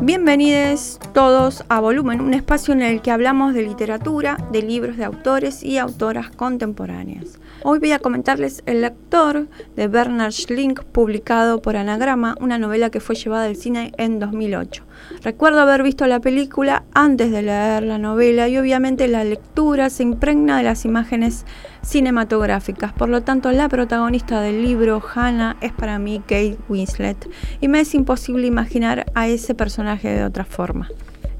Bienvenidos todos a Volumen, un espacio en el que hablamos de literatura, de libros de autores y autoras contemporáneas. Hoy voy a comentarles El lector de Bernard Schlink, publicado por Anagrama, una novela que fue llevada al cine en 2008. Recuerdo haber visto la película antes de leer la novela y obviamente la lectura se impregna de las imágenes cinematográficas. Por lo tanto, la protagonista del libro, Hannah, es para mí Kate Winslet y me es imposible imaginar a ese personaje de otra forma.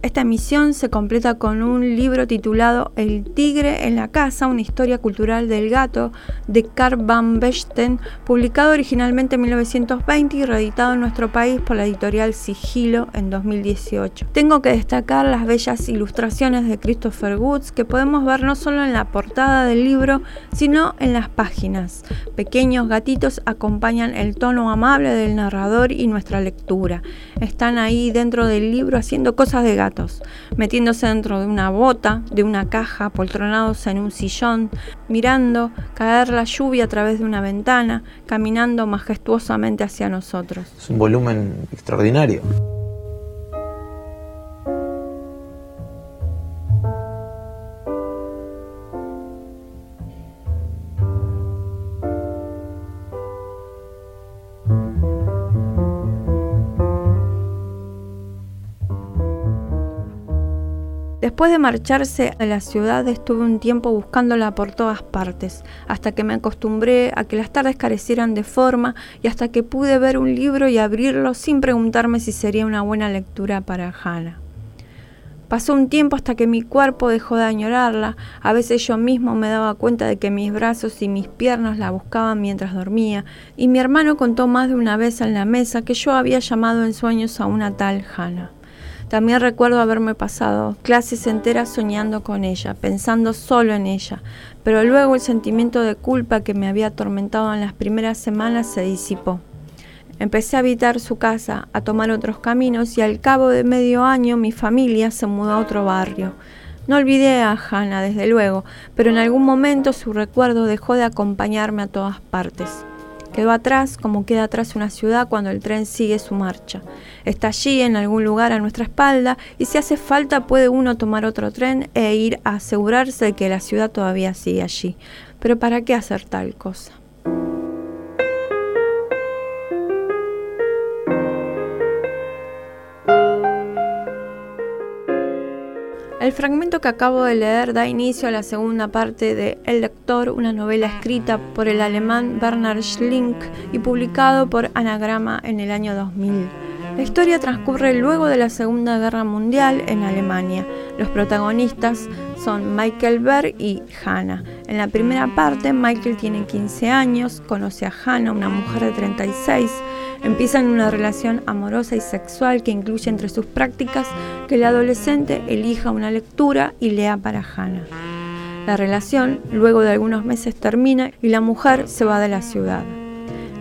Esta emisión se completa con un libro titulado El tigre en la casa, una historia cultural del gato de Carl van Bechten, publicado originalmente en 1920 y reeditado en nuestro país por la editorial Sigilo en 2018. Tengo que destacar las bellas ilustraciones de Christopher Woods que podemos ver no solo en la portada del libro, sino en las páginas. Pequeños gatitos acompañan el tono amable del narrador y nuestra lectura. Están ahí dentro del libro haciendo cosas de gato metiéndose dentro de una bota, de una caja, poltronados en un sillón, mirando caer la lluvia a través de una ventana, caminando majestuosamente hacia nosotros. Es un volumen extraordinario. Después de marcharse a la ciudad estuve un tiempo buscándola por todas partes, hasta que me acostumbré a que las tardes carecieran de forma y hasta que pude ver un libro y abrirlo sin preguntarme si sería una buena lectura para Hannah. Pasó un tiempo hasta que mi cuerpo dejó de añorarla, a veces yo mismo me daba cuenta de que mis brazos y mis piernas la buscaban mientras dormía, y mi hermano contó más de una vez en la mesa que yo había llamado en sueños a una tal Hannah. También recuerdo haberme pasado clases enteras soñando con ella, pensando solo en ella, pero luego el sentimiento de culpa que me había atormentado en las primeras semanas se disipó. Empecé a habitar su casa, a tomar otros caminos y al cabo de medio año mi familia se mudó a otro barrio. No olvidé a Hannah, desde luego, pero en algún momento su recuerdo dejó de acompañarme a todas partes. Quedó atrás como queda atrás una ciudad cuando el tren sigue su marcha. Está allí en algún lugar a nuestra espalda y si hace falta puede uno tomar otro tren e ir a asegurarse de que la ciudad todavía sigue allí. Pero ¿para qué hacer tal cosa? El fragmento que acabo de leer da inicio a la segunda parte de El lector, una novela escrita por el alemán Bernard Schlink y publicado por Anagrama en el año 2000. La historia transcurre luego de la Segunda Guerra Mundial en Alemania. Los protagonistas son Michael Berg y Hannah. En la primera parte, Michael tiene 15 años, conoce a Hannah, una mujer de 36, empiezan una relación amorosa y sexual que incluye entre sus prácticas que el adolescente elija una lectura y lea para Hannah. La relación, luego de algunos meses, termina y la mujer se va de la ciudad.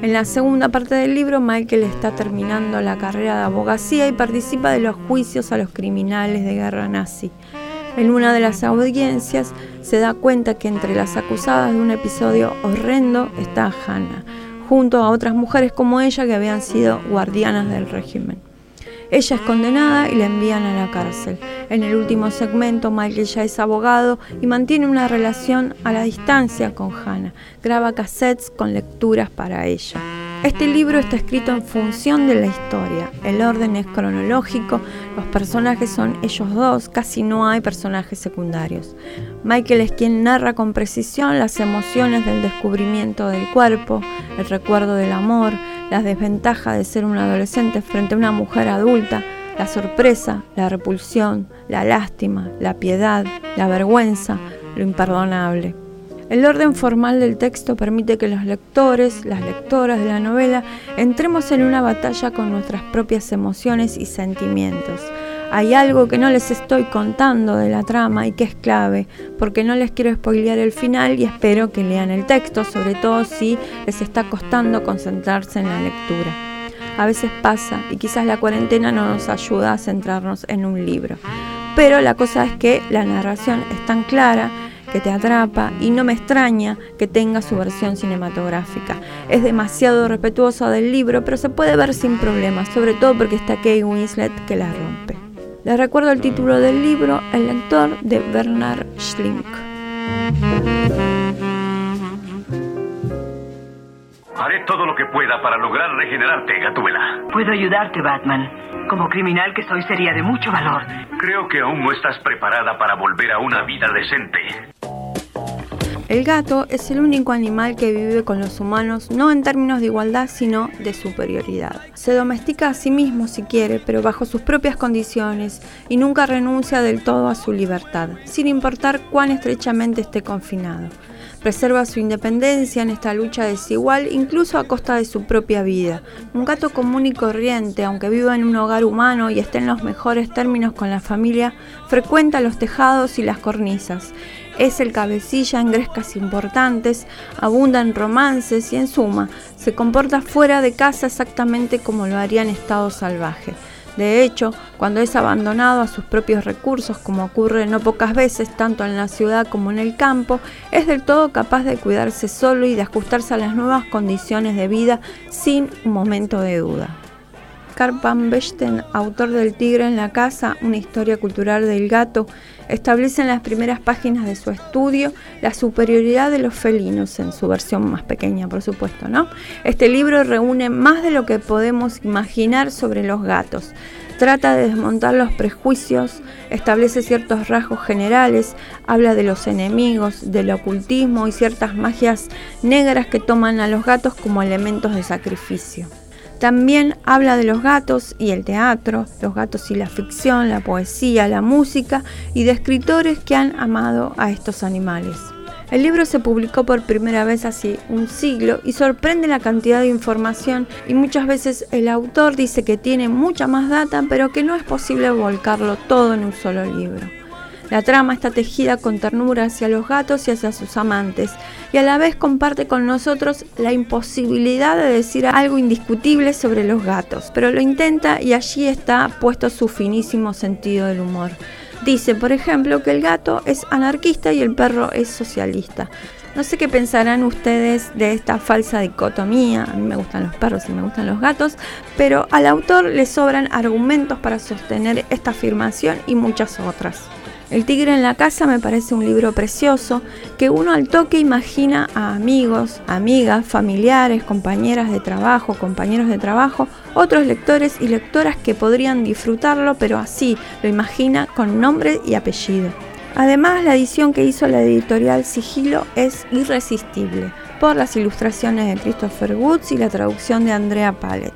En la segunda parte del libro, Michael está terminando la carrera de abogacía y participa de los juicios a los criminales de guerra nazi. En una de las audiencias se da cuenta que entre las acusadas de un episodio horrendo está Hannah, junto a otras mujeres como ella que habían sido guardianas del régimen. Ella es condenada y la envían a la cárcel. En el último segmento, Michael ya es abogado y mantiene una relación a la distancia con Hannah. Graba cassettes con lecturas para ella. Este libro está escrito en función de la historia. El orden es cronológico, los personajes son ellos dos, casi no hay personajes secundarios. Michael es quien narra con precisión las emociones del descubrimiento del cuerpo, el recuerdo del amor, las desventajas de ser un adolescente frente a una mujer adulta, la sorpresa, la repulsión, la lástima, la piedad, la vergüenza, lo imperdonable. El orden formal del texto permite que los lectores, las lectoras de la novela, entremos en una batalla con nuestras propias emociones y sentimientos. Hay algo que no les estoy contando de la trama y que es clave, porque no les quiero spoilear el final y espero que lean el texto, sobre todo si les está costando concentrarse en la lectura. A veces pasa y quizás la cuarentena no nos ayuda a centrarnos en un libro. Pero la cosa es que la narración es tan clara que te atrapa y no me extraña que tenga su versión cinematográfica. Es demasiado respetuosa del libro, pero se puede ver sin problemas, sobre todo porque está Kate Winslet que la rompe. Les recuerdo el título del libro, El lector de Bernard Schlink. Haré todo lo que pueda para lograr regenerarte, Gatúbela. Puedo ayudarte, Batman. Como criminal que soy sería de mucho valor. Creo que aún no estás preparada para volver a una vida decente. El gato es el único animal que vive con los humanos no en términos de igualdad, sino de superioridad. Se domestica a sí mismo si quiere, pero bajo sus propias condiciones y nunca renuncia del todo a su libertad, sin importar cuán estrechamente esté confinado. Preserva su independencia en esta lucha desigual, incluso a costa de su propia vida. Un gato común y corriente, aunque viva en un hogar humano y esté en los mejores términos con la familia, frecuenta los tejados y las cornisas. Es el cabecilla en grescas importantes, abunda en romances y en suma, se comporta fuera de casa exactamente como lo haría en estado salvaje. De hecho, cuando es abandonado a sus propios recursos, como ocurre no pocas veces tanto en la ciudad como en el campo, es del todo capaz de cuidarse solo y de ajustarse a las nuevas condiciones de vida sin un momento de duda. Karl Van Bechten, autor del Tigre en la Casa, una historia cultural del gato, establece en las primeras páginas de su estudio la superioridad de los felinos, en su versión más pequeña, por supuesto, ¿no? Este libro reúne más de lo que podemos imaginar sobre los gatos. Trata de desmontar los prejuicios, establece ciertos rasgos generales, habla de los enemigos, del ocultismo y ciertas magias negras que toman a los gatos como elementos de sacrificio. También habla de los gatos y el teatro, los gatos y la ficción, la poesía, la música y de escritores que han amado a estos animales. El libro se publicó por primera vez hace un siglo y sorprende la cantidad de información y muchas veces el autor dice que tiene mucha más data pero que no es posible volcarlo todo en un solo libro. La trama está tejida con ternura hacia los gatos y hacia sus amantes, y a la vez comparte con nosotros la imposibilidad de decir algo indiscutible sobre los gatos, pero lo intenta y allí está puesto su finísimo sentido del humor. Dice, por ejemplo, que el gato es anarquista y el perro es socialista. No sé qué pensarán ustedes de esta falsa dicotomía. A mí me gustan los perros y me gustan los gatos, pero al autor le sobran argumentos para sostener esta afirmación y muchas otras. El tigre en la casa me parece un libro precioso que uno al toque imagina a amigos, amigas, familiares, compañeras de trabajo, compañeros de trabajo, otros lectores y lectoras que podrían disfrutarlo, pero así lo imagina con nombre y apellido. Además, la edición que hizo la editorial Sigilo es irresistible por las ilustraciones de Christopher Woods y la traducción de Andrea Pallet.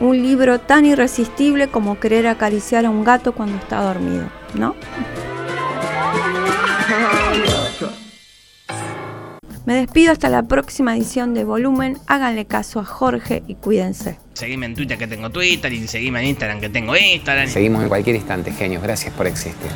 Un libro tan irresistible como querer acariciar a un gato cuando está dormido, ¿no? Me despido hasta la próxima edición de Volumen. Háganle caso a Jorge y cuídense. Seguime en Twitter que tengo Twitter y seguime en Instagram que tengo Instagram. Seguimos en cualquier instante, genios. Gracias por existir.